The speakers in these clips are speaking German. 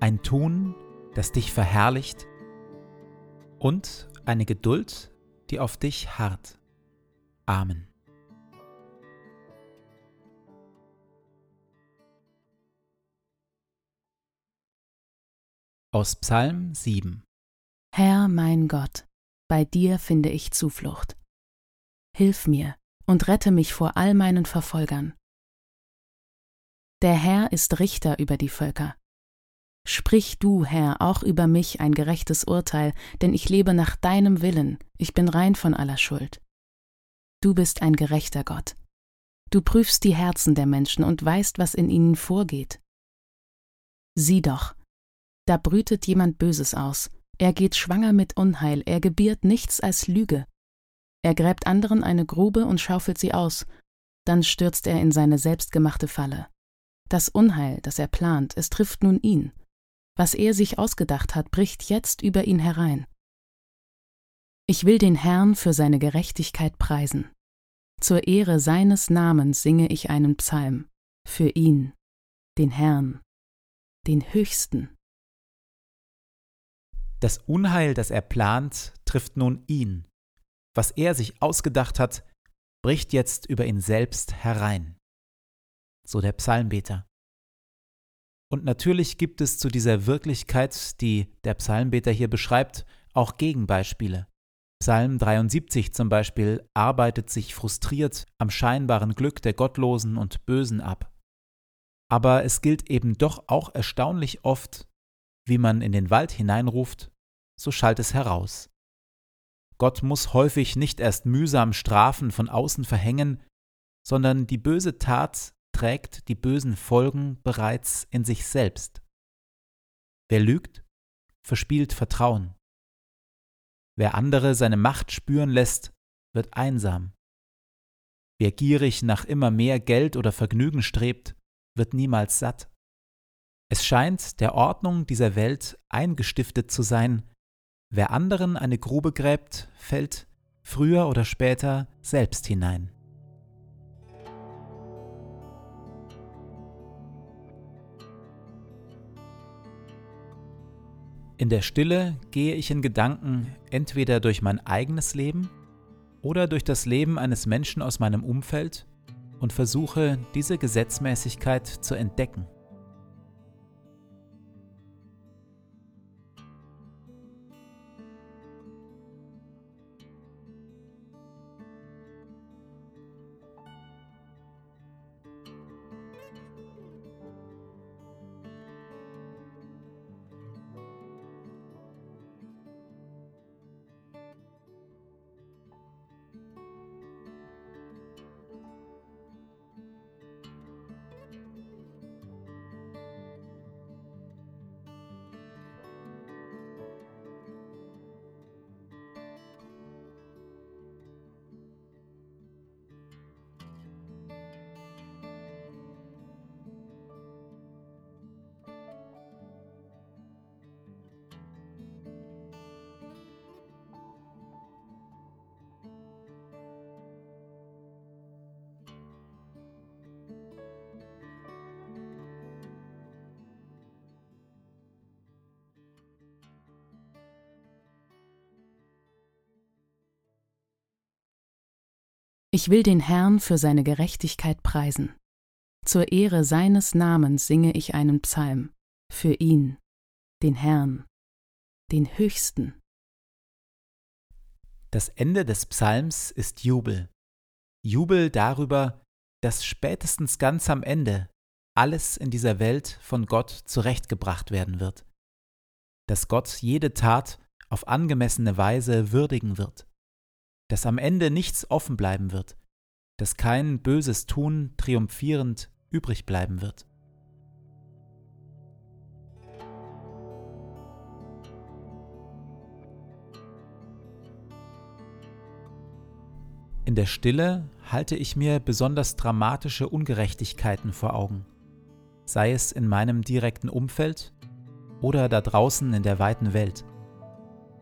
ein Tun, das dich verherrlicht und eine Geduld, die auf dich harrt. Amen. Aus Psalm 7 Herr mein Gott, bei dir finde ich Zuflucht. Hilf mir und rette mich vor all meinen Verfolgern. Der Herr ist Richter über die Völker. Sprich du, Herr, auch über mich ein gerechtes Urteil, denn ich lebe nach deinem Willen, ich bin rein von aller Schuld. Du bist ein gerechter Gott. Du prüfst die Herzen der Menschen und weißt, was in ihnen vorgeht. Sieh doch, da brütet jemand Böses aus, er geht schwanger mit Unheil, er gebiert nichts als Lüge. Er gräbt anderen eine Grube und schaufelt sie aus, dann stürzt er in seine selbstgemachte Falle. Das Unheil, das er plant, es trifft nun ihn. Was er sich ausgedacht hat, bricht jetzt über ihn herein. Ich will den Herrn für seine Gerechtigkeit preisen. Zur Ehre seines Namens singe ich einen Psalm. Für ihn, den Herrn, den Höchsten. Das Unheil, das er plant, trifft nun ihn. Was er sich ausgedacht hat, bricht jetzt über ihn selbst herein. So der Psalmbeter. Und natürlich gibt es zu dieser Wirklichkeit, die der Psalmbeter hier beschreibt, auch Gegenbeispiele. Psalm 73 zum Beispiel arbeitet sich frustriert am scheinbaren Glück der Gottlosen und Bösen ab. Aber es gilt eben doch auch erstaunlich oft, wie man in den Wald hineinruft, so schallt es heraus. Gott muss häufig nicht erst mühsam Strafen von außen verhängen, sondern die böse Tat trägt die bösen Folgen bereits in sich selbst. Wer lügt, verspielt Vertrauen. Wer andere seine Macht spüren lässt, wird einsam. Wer gierig nach immer mehr Geld oder Vergnügen strebt, wird niemals satt. Es scheint der Ordnung dieser Welt eingestiftet zu sein, wer anderen eine Grube gräbt, fällt früher oder später selbst hinein. In der Stille gehe ich in Gedanken entweder durch mein eigenes Leben oder durch das Leben eines Menschen aus meinem Umfeld und versuche diese Gesetzmäßigkeit zu entdecken. Ich will den Herrn für seine Gerechtigkeit preisen. Zur Ehre seines Namens singe ich einen Psalm. Für ihn, den Herrn, den Höchsten. Das Ende des Psalms ist Jubel. Jubel darüber, dass spätestens ganz am Ende alles in dieser Welt von Gott zurechtgebracht werden wird. Dass Gott jede Tat auf angemessene Weise würdigen wird. Dass am Ende nichts offen bleiben wird. Dass kein böses Tun triumphierend übrig bleiben wird. In der Stille halte ich mir besonders dramatische Ungerechtigkeiten vor Augen, sei es in meinem direkten Umfeld oder da draußen in der weiten Welt.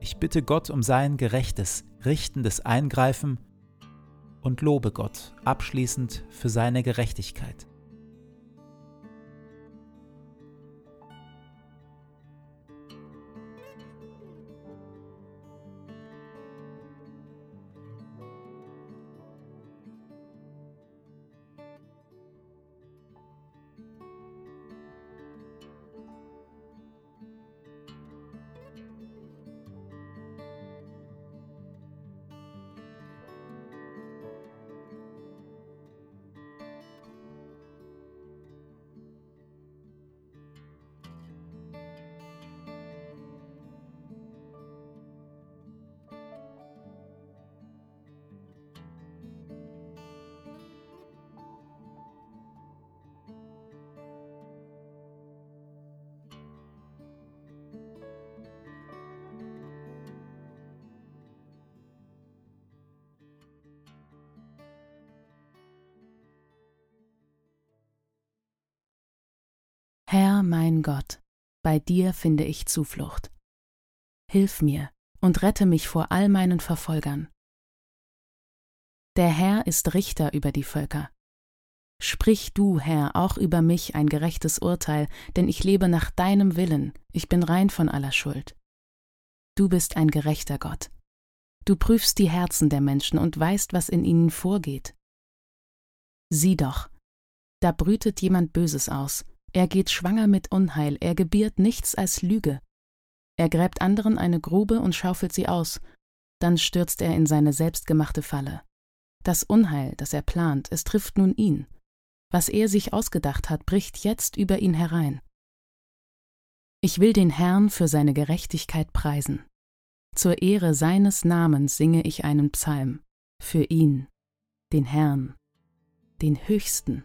Ich bitte Gott um sein gerechtes, richtendes Eingreifen und lobe Gott abschließend für seine Gerechtigkeit. Herr mein Gott, bei dir finde ich Zuflucht. Hilf mir und rette mich vor all meinen Verfolgern. Der Herr ist Richter über die Völker. Sprich du, Herr, auch über mich ein gerechtes Urteil, denn ich lebe nach deinem Willen, ich bin rein von aller Schuld. Du bist ein gerechter Gott. Du prüfst die Herzen der Menschen und weißt, was in ihnen vorgeht. Sieh doch, da brütet jemand Böses aus, er geht schwanger mit Unheil, er gebiert nichts als Lüge. Er gräbt anderen eine Grube und schaufelt sie aus, dann stürzt er in seine selbstgemachte Falle. Das Unheil, das er plant, es trifft nun ihn. Was er sich ausgedacht hat, bricht jetzt über ihn herein. Ich will den Herrn für seine Gerechtigkeit preisen. Zur Ehre seines Namens singe ich einen Psalm. Für ihn, den Herrn, den Höchsten.